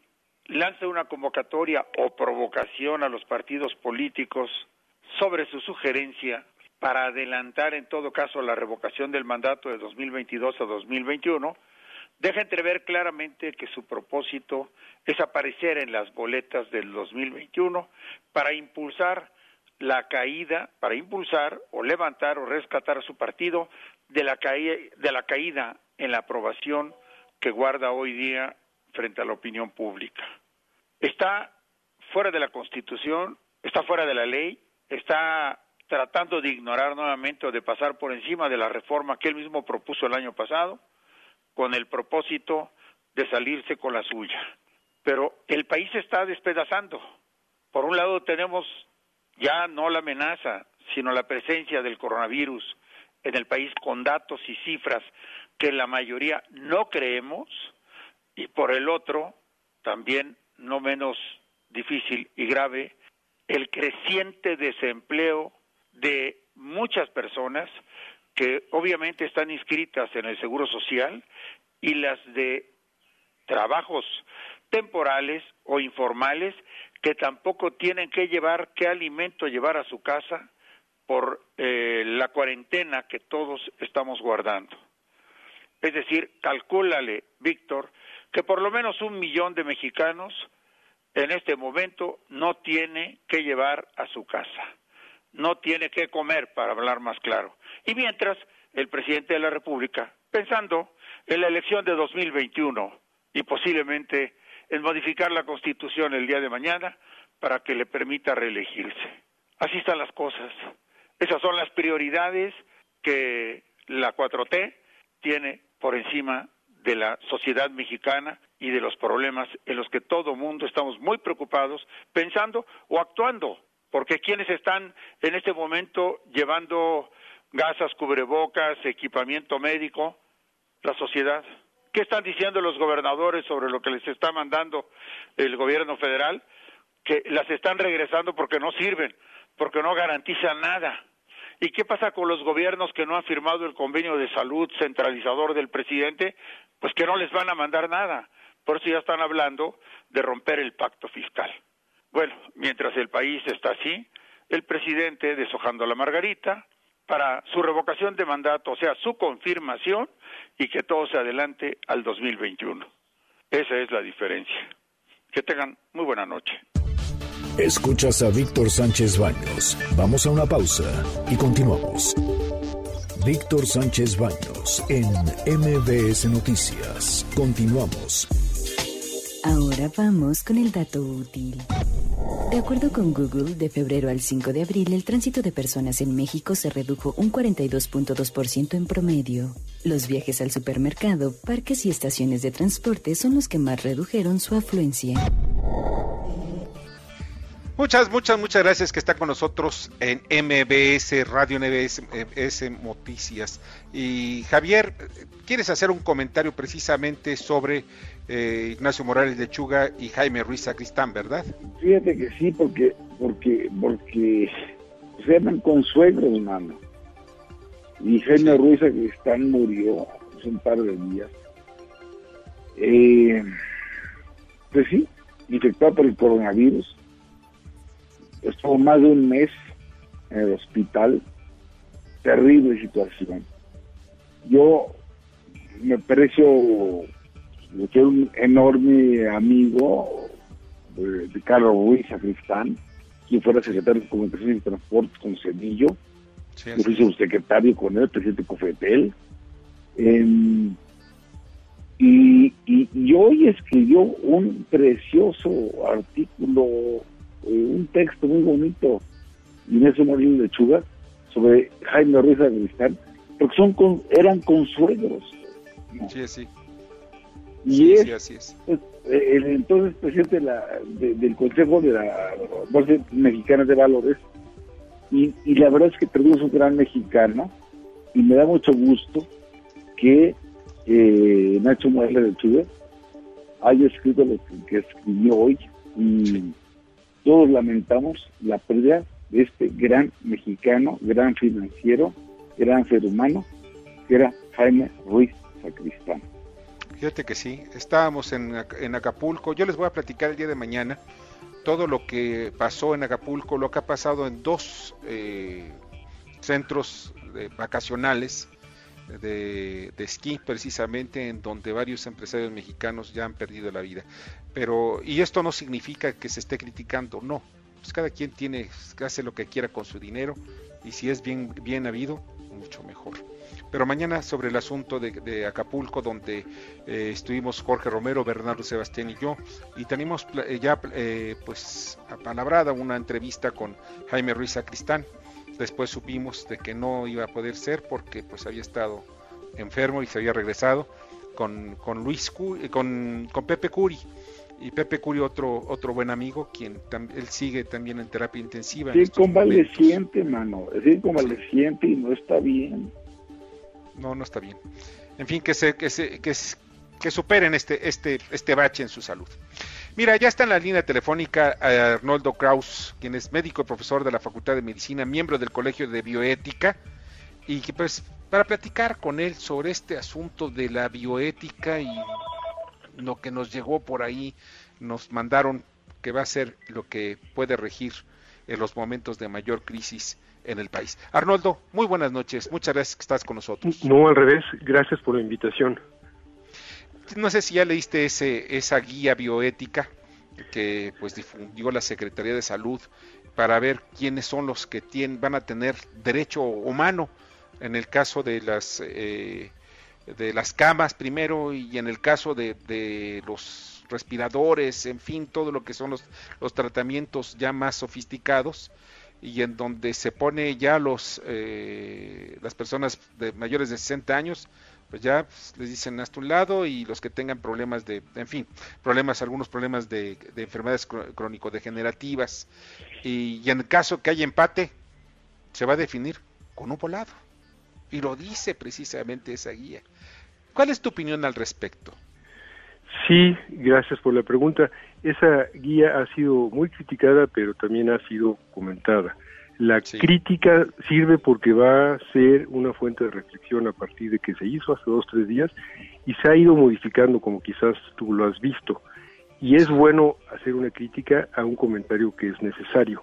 lanza una convocatoria o provocación a los partidos políticos sobre su sugerencia para adelantar en todo caso la revocación del mandato de 2022 a 2021, deja entrever claramente que su propósito es aparecer en las boletas del 2021 para impulsar la caída, para impulsar o levantar o rescatar a su partido de la, caída, de la caída en la aprobación que guarda hoy día frente a la opinión pública. Está fuera de la Constitución, está fuera de la ley, está tratando de ignorar nuevamente o de pasar por encima de la reforma que él mismo propuso el año pasado, con el propósito de salirse con la suya. Pero el país está despedazando. Por un lado tenemos ya no la amenaza, sino la presencia del coronavirus en el país con datos y cifras que la mayoría no creemos y por el otro, también no menos difícil y grave, el creciente desempleo de muchas personas que obviamente están inscritas en el Seguro Social y las de trabajos temporales o informales que tampoco tienen que llevar qué alimento llevar a su casa por eh, la cuarentena que todos estamos guardando. Es decir, calcúlale, Víctor, que por lo menos un millón de mexicanos en este momento no tiene que llevar a su casa, no tiene que comer, para hablar más claro. Y mientras, el presidente de la República, pensando en la elección de 2021 y posiblemente en modificar la Constitución el día de mañana para que le permita reelegirse. Así están las cosas. Esas son las prioridades que la 4T tiene por encima de la sociedad mexicana y de los problemas en los que todo mundo estamos muy preocupados, pensando o actuando, porque quienes están en este momento llevando gasas, cubrebocas, equipamiento médico, la sociedad. ¿Qué están diciendo los gobernadores sobre lo que les está mandando el gobierno federal? Que las están regresando porque no sirven, porque no garantizan nada. ¿Y qué pasa con los gobiernos que no han firmado el convenio de salud centralizador del presidente? Pues que no les van a mandar nada. Por eso ya están hablando de romper el pacto fiscal. Bueno, mientras el país está así, el presidente deshojando la margarita para su revocación de mandato, o sea, su confirmación y que todo se adelante al 2021. Esa es la diferencia. Que tengan muy buena noche. Escuchas a Víctor Sánchez Baños. Vamos a una pausa y continuamos. Víctor Sánchez Baños en MBS Noticias. Continuamos. Ahora vamos con el dato útil. De acuerdo con Google, de febrero al 5 de abril el tránsito de personas en México se redujo un 42.2% en promedio. Los viajes al supermercado, parques y estaciones de transporte son los que más redujeron su afluencia. Muchas, muchas, muchas gracias que está con nosotros en MBS Radio MBS Noticias. Y Javier, ¿quieres hacer un comentario precisamente sobre eh, Ignacio Morales de Chuga y Jaime Ruiz Sacristán, verdad? Fíjate que sí, porque porque porque se llaman consuegros, hermano. Y Jaime Ruiz Sacristán murió hace un par de días. Eh, pues sí, infectado por el coronavirus estuvo más de un mes en el hospital, terrible situación. Yo me aprecio que un enorme amigo de, Carlos Ruiz Sacristán, quien fuera secretario de Comunicaciones y Transportes con Cedillo, yo fui su secretario con él, presidente Cofetel. Em, y, y, y, hoy escribió un precioso artículo eh, un texto muy bonito, Inés de Lechuga, sobre Jaime Ruiz Agristán, porque son con, eran consuegros. Sí, sí. Y es, así es. Pues, el entonces presidente del Consejo de la Bolsa Mexicana de Valores, y, y la verdad es que perdimos un gran mexicano, y me da mucho gusto que eh, Nacho Mueller de Chile haya escrito lo que, escribió hoy, y todos lamentamos la pérdida de este gran mexicano, gran financiero, gran ser humano, que era Jaime Ruiz Sacristán. Fíjate que sí, estábamos en, Acapulco, yo les voy a platicar el día de mañana todo lo que pasó en Acapulco, lo que ha pasado en dos eh, centros vacacionales de, esquí precisamente en donde varios empresarios mexicanos ya han perdido la vida. Pero, y esto no significa que se esté criticando, no. Pues cada quien tiene, hace lo que quiera con su dinero y si es bien, bien habido, mucho mejor. Pero mañana sobre el asunto de, Acapulco, donde eh, estuvimos Jorge Romero, Bernardo Sebastián y yo, y tenemos eh, ya eh, pues apalabrada una entrevista con Jaime Ruiz Sacristán, Después supimos de que no iba a poder ser porque pues había estado enfermo y se había regresado con, con Luis con, con Pepe Curi y Pepe Curi otro otro buen amigo quien él sigue también en terapia intensiva. Sí, convaleciente, mano, es convaleciente y no está bien. No, no está bien. En fin, que se que se que, que superen este este este bache en su salud. Mira, ya está en la línea telefónica Arnoldo Kraus, quien es médico y profesor de la Facultad de Medicina, miembro del Colegio de Bioética, y que pues para platicar con él sobre este asunto de la bioética y lo que nos llegó por ahí, nos mandaron que va a ser lo que puede regir en los momentos de mayor crisis en el país. Arnoldo, muy buenas noches, muchas gracias que estás con nosotros. No, al revés, gracias por la invitación no sé si ya leíste ese, esa guía bioética que pues difundió la Secretaría de Salud para ver quiénes son los que tienen, van a tener derecho humano en el caso de las eh, de las camas primero y en el caso de, de, los respiradores, en fin, todo lo que son los, los tratamientos ya más sofisticados y en donde se pone ya los eh, las personas de mayores de 60 años pues ya pues, les dicen hasta un lado y los que tengan problemas de, en fin, problemas, algunos problemas de, enfermedades crónico-degenerativas y, en el caso que haya empate, se va a definir con un volado. Y lo dice precisamente esa guía. ¿Cuál es tu opinión al respecto? Sí, gracias por la pregunta. Esa guía ha sido muy criticada, pero también ha sido comentada. La crítica sirve porque va a ser una fuente de reflexión a partir de que se hizo hace dos, tres días y se ha ido modificando como quizás tú lo has visto. Y es bueno hacer una crítica a un comentario que es necesario.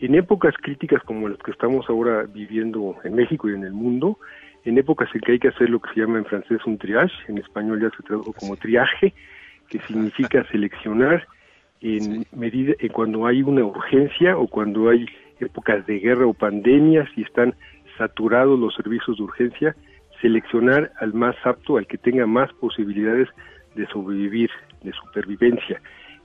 En épocas críticas como las que estamos ahora viviendo en México y en el mundo, en épocas en que hay que hacer lo que se llama en francés un triage, en español ya se tradujo como triaje, que significa seleccionar en medida en cuando hay una urgencia o cuando hay épocas de guerra o pandemias y están saturados los servicios de urgencia, seleccionar al más apto, al que tenga más posibilidades de sobrevivir, de supervivencia.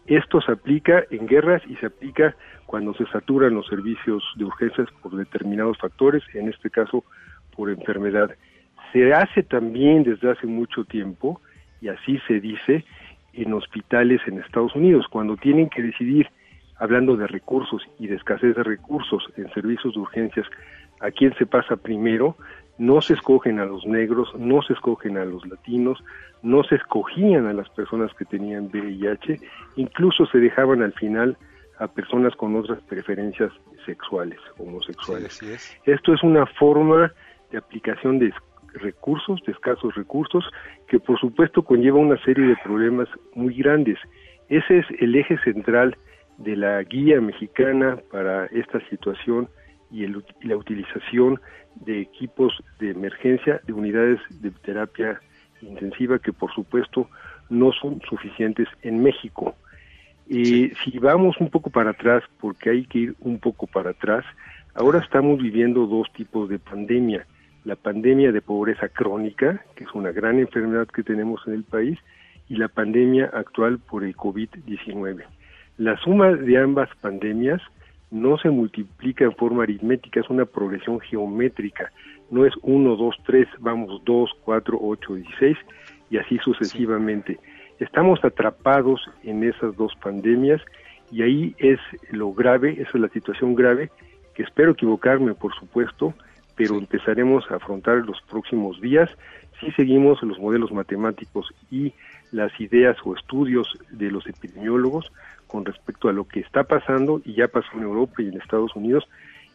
Esto se aplica en guerras y se aplica cuando se saturan los servicios de urgencias por determinados factores, en este caso por enfermedad. Se hace también desde hace mucho tiempo, y así se dice, en hospitales en Estados Unidos, cuando tienen que decidir hablando de recursos y de escasez de recursos en servicios de urgencias, a quién se pasa primero, no se escogen a los negros, no se escogen a los latinos, no se escogían a las personas que tenían VIH, incluso se dejaban al final a personas con otras preferencias sexuales, homosexuales. Esto es una forma de aplicación de recursos, de escasos recursos, que por supuesto conlleva una serie de problemas muy grandes. Ese es el eje central de la guía mexicana para esta situación y, la utilización de equipos de emergencia, de unidades de terapia intensiva que por supuesto no son suficientes en México. y Si vamos un poco para atrás, porque hay que ir un poco para atrás, ahora estamos viviendo dos tipos de pandemia. La pandemia de pobreza crónica, que es una gran enfermedad que tenemos en el país, y la pandemia actual por el COVID-19. La suma de ambas pandemias no se multiplica en forma aritmética, es una progresión geométrica. No es 1, 2, 3, vamos 2, 4, 8, 16 y así sucesivamente. Estamos atrapados en esas dos pandemias y ahí es lo grave, esa es la situación grave, que espero equivocarme, por supuesto, pero empezaremos a afrontar los próximos días si seguimos los modelos matemáticos y las ideas o estudios de los epidemiólogos con respecto a lo que está pasando y ya pasó en Europa y en Estados Unidos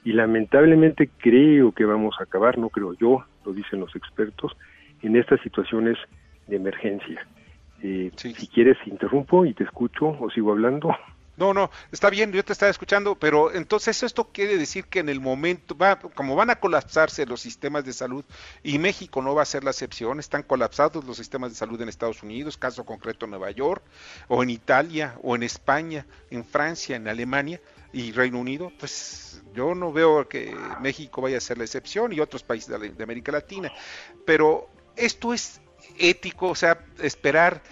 y lamentablemente creo que vamos a acabar, no creo yo, lo dicen los expertos, en estas situaciones de emergencia. Eh, si quieres interrumpo y te escucho o sigo hablando. No, no, está bien, yo te estaba escuchando, pero entonces esto quiere decir que en el momento, va, como van a colapsarse los sistemas de salud, y México no va a ser la excepción, están colapsados los sistemas de salud en Estados Unidos, caso concreto en Nueva York, o en Italia, o en España, en Francia, en Alemania y Reino Unido, pues yo no veo que México vaya a ser la excepción y otros países de, de América Latina. Pero esto es ético, o sea, esperar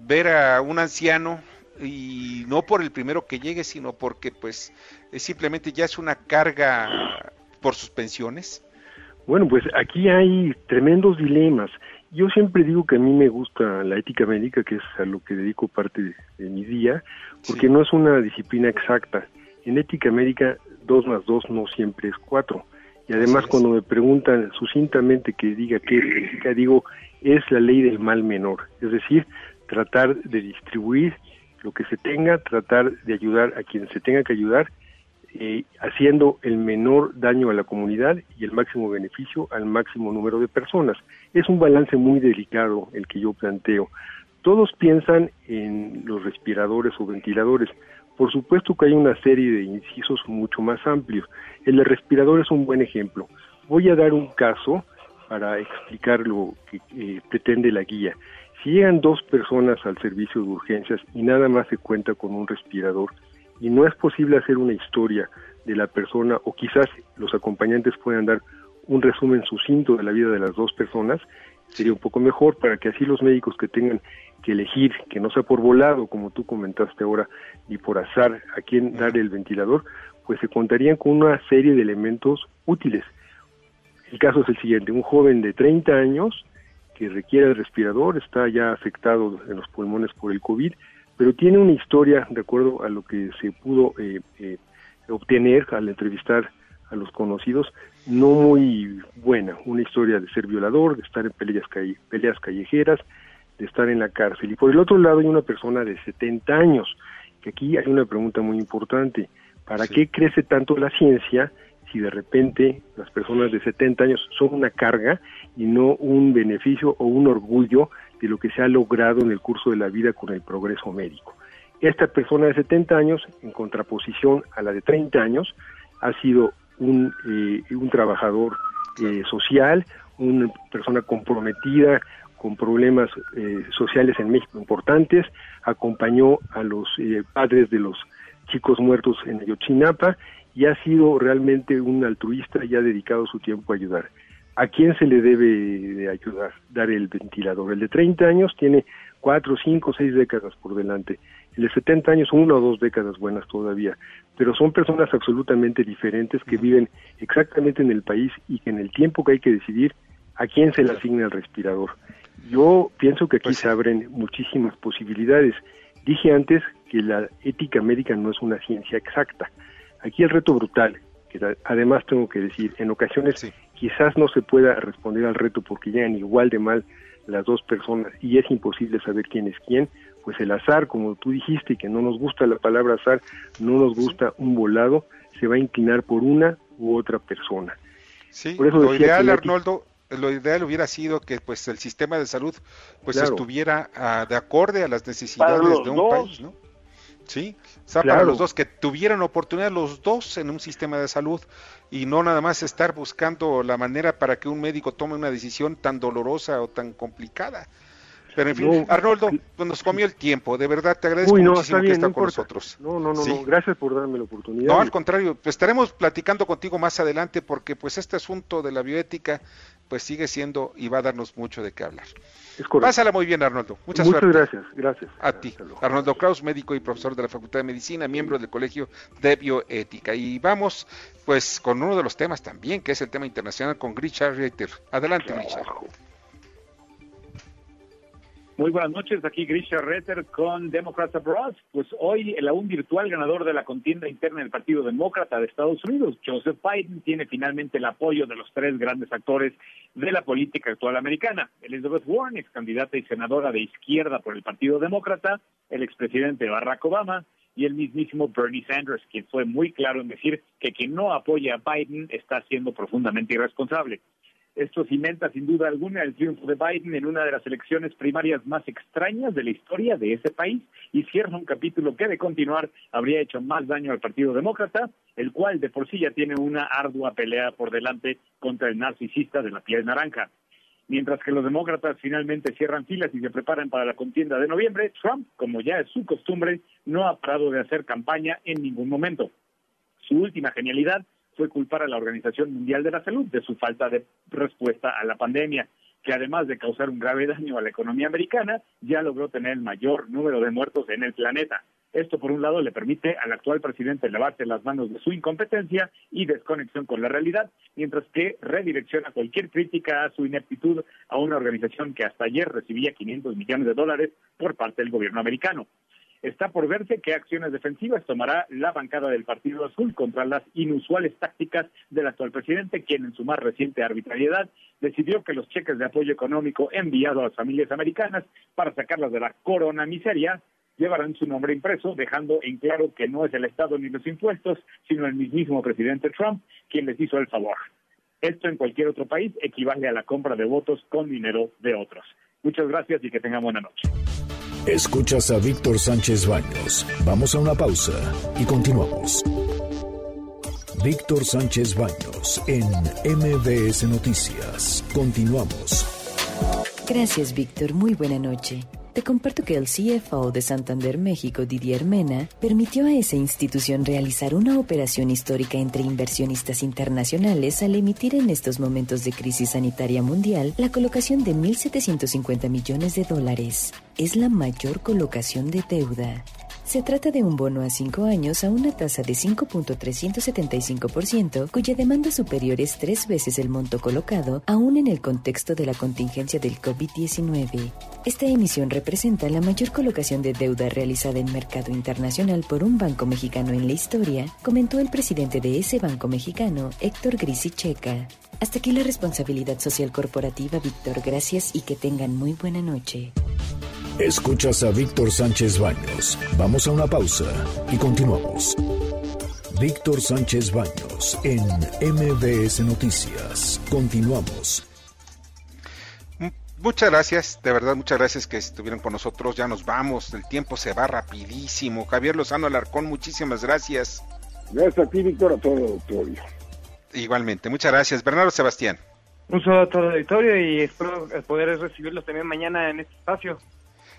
ver a un anciano y no por el primero que llegue, sino porque pues simplemente ya es una carga por sus pensiones. Bueno, pues aquí hay tremendos dilemas. Yo siempre digo que a mí me gusta la ética médica, que es a lo que dedico parte de, mi día, porque no es una disciplina exacta. En ética médica, dos más dos no siempre es cuatro. Y además, cuando me preguntan sucintamente que diga qué es ética, digo, es la ley del mal menor. Es decir, tratar de distribuir lo que se tenga, tratar de ayudar a quien se tenga que ayudar, eh, haciendo el menor daño a la comunidad y el máximo beneficio al máximo número de personas. Es un balance muy delicado el que yo planteo. Todos piensan en los respiradores o ventiladores. Por supuesto que hay una serie de incisos mucho más amplios. El respirador es un buen ejemplo. Voy a dar un caso para explicar lo que eh, pretende la guía. Si llegan dos personas al servicio de urgencias y nada más se cuenta con un respirador y no es posible hacer una historia de la persona o quizás los acompañantes puedan dar un resumen sucinto de la vida de las dos personas, sería un poco mejor para que así los médicos que tengan que elegir, que no sea por volado, como tú comentaste ahora, y por azar a quién dar el ventilador, pues se contarían con una serie de elementos útiles. El caso es el siguiente, un joven de 30 años que requiere el respirador, está ya afectado en los pulmones por el COVID, pero tiene una historia, de acuerdo a lo que se pudo eh, eh, obtener al entrevistar a los conocidos, no muy buena, una historia de ser violador, de estar en peleas, peleas callejeras, de estar en la cárcel. Y por el otro lado hay una persona de 70 años, que aquí hay una pregunta muy importante, ¿para qué crece tanto la ciencia si de repente las personas de 70 años son una carga y no un beneficio o un orgullo de lo que se ha logrado en el curso de la vida con el progreso médico? Esta persona de 70 años, en contraposición a la de 30 años, ha sido un, eh, un trabajador eh, social, una persona comprometida con problemas eh, sociales en México importantes, acompañó a los padres de los chicos muertos en Ayotzinapa y ha sido realmente un altruista y ha dedicado su tiempo a ayudar. ¿A quién se le debe de ayudar? Dar el ventilador. El de 30 años tiene 4, 5, 6 décadas por delante. El de 70 años, una o dos décadas buenas todavía pero son personas absolutamente diferentes que viven exactamente en el país y que en el tiempo que hay que decidir a quién se le asigna el respirador. Yo pienso que aquí pues se abren muchísimas posibilidades. Dije antes que la ética médica no es una ciencia exacta. Aquí el reto brutal, que además tengo que decir, en ocasiones quizás no se pueda responder al reto porque llegan igual de mal las dos personas y es imposible saber quién es quién, pues el azar, como tú dijiste, que no nos gusta la palabra azar, no nos gusta un volado, se va a inclinar por una u otra persona. Sí, lo ideal, Arnoldo, lo ideal hubiera sido que pues el sistema de salud pues estuviera ah, de acorde a las necesidades de un país, ¿no? Sí, o sea, para los dos, que tuvieran oportunidad los dos en un sistema de salud y no nada más estar buscando la manera para que un médico tome una decisión tan dolorosa o tan complicada. Pero en fin, Arnoldo, pues nos comió el tiempo, de verdad te agradezco muchísimo que estés con nosotros. No, no, no, gracias por darme la oportunidad. No, al contrario, pues estaremos platicando contigo más adelante porque pues este asunto de la bioética pues sigue siendo y va a darnos mucho de qué hablar. Es Pásala muy bien, Arnoldo. Muchas Muchas gracias, gracias. A ti. Arnoldo Kraus, médico y profesor de la Facultad de Medicina, miembro del Colegio de Bioética. Y vamos, pues, con uno de los temas también, que es el tema internacional con Grisha Reiter. Adelante, Grisha. Muy buenas noches, aquí Grisha Retter con Democrats Abroad. Pues hoy el aún virtual ganador de la contienda interna del Partido Demócrata de Estados Unidos, Joseph Biden, tiene finalmente el apoyo de los tres grandes actores de la política actual americana. Elizabeth Warren, ex candidata y senadora de izquierda por el Partido Demócrata, el expresidente Barack Obama y el mismísimo Bernie Sanders, quien fue muy claro en decir que quien no apoya a Biden está siendo profundamente irresponsable. Esto cimenta sin duda alguna el triunfo de Biden en una de las elecciones primarias más extrañas de la historia de ese país y cierra un capítulo que de continuar habría hecho más daño al Partido Demócrata, el cual de por sí ya tiene una ardua pelea por delante contra el narcisista de la piel naranja. Mientras que los demócratas finalmente cierran filas y se preparan para la contienda de noviembre, Trump, como ya es su costumbre, no ha parado de hacer campaña en ningún momento. Su última genialidad fue culpar a la Organización Mundial de la Salud de su falta de respuesta a la pandemia, que además de causar un grave daño a la economía americana, ya logró tener el mayor número de muertos en el planeta. Esto, por un lado, le permite al actual presidente lavarse las manos de su incompetencia y desconexión con la realidad, mientras que redirecciona cualquier crítica a su ineptitud a una organización que hasta ayer recibía 500 millones de dólares por parte del gobierno americano. Está por verse qué acciones defensivas tomará la bancada del Partido Azul contra las inusuales tácticas del actual presidente, quien en su más reciente arbitrariedad decidió que los cheques de apoyo económico enviados a las familias americanas para sacarlas de la corona miseria llevarán su nombre impreso, dejando en claro que no es el Estado ni los impuestos, sino el mismísimo presidente Trump quien les hizo el favor. Esto en cualquier otro país equivale a la compra de votos con dinero de otros. Muchas gracias y que tengan buena noche. Escuchas a Víctor Sánchez Baños. Vamos a una pausa y continuamos. Víctor Sánchez Baños en MBS Noticias. Continuamos. Gracias, Víctor. Muy buena noche. Te comparto que el CFO de Santander México, Didier Mena, permitió a esa institución realizar una operación histórica entre inversionistas internacionales al emitir en estos momentos de crisis sanitaria mundial la colocación de 1.750 millones de dólares. Es la mayor colocación de deuda. Se trata de un bono a cinco años a una tasa de 5.375%, cuya demanda superior es tres veces el monto colocado, aún en el contexto de la contingencia del COVID-19. Esta emisión representa la mayor colocación de deuda realizada en mercado internacional por un banco mexicano en la historia, comentó el presidente de ese banco mexicano, Héctor Grisi Checa. Hasta aquí la responsabilidad social corporativa, Víctor. Gracias y que tengan muy buena noche. Escuchas a Víctor Sánchez Baños. Vamos a una pausa y continuamos. Víctor Sánchez Baños en MBS Noticias. Continuamos. Muchas gracias, de verdad, muchas gracias que estuvieron con nosotros. Ya nos vamos, el tiempo se va rapidísimo. Javier Lozano Alarcón, muchísimas gracias. Gracias a ti, Víctor, a todo el auditorio. Igualmente, muchas gracias. Bernardo Sebastián. Un saludo a todo el auditorio y espero poder recibirlos también mañana en este espacio.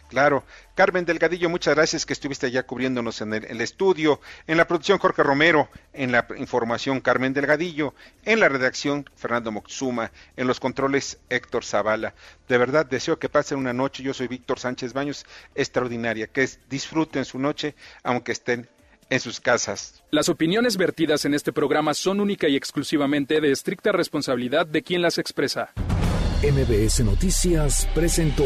Claro. Carmen Delgadillo, muchas gracias que estuviste allá cubriéndonos en el, estudio. En la producción, Jorge Romero. En la información, Carmen Delgadillo. En la redacción, Fernando Moxuma. En los controles, Héctor Zavala. De verdad, deseo que pasen una noche. Yo soy Víctor Sánchez Baños, extraordinaria. Que disfruten su noche, aunque estén en sus casas. Las opiniones vertidas en este programa son única y exclusivamente de estricta responsabilidad de quien las expresa. MBS Noticias presentó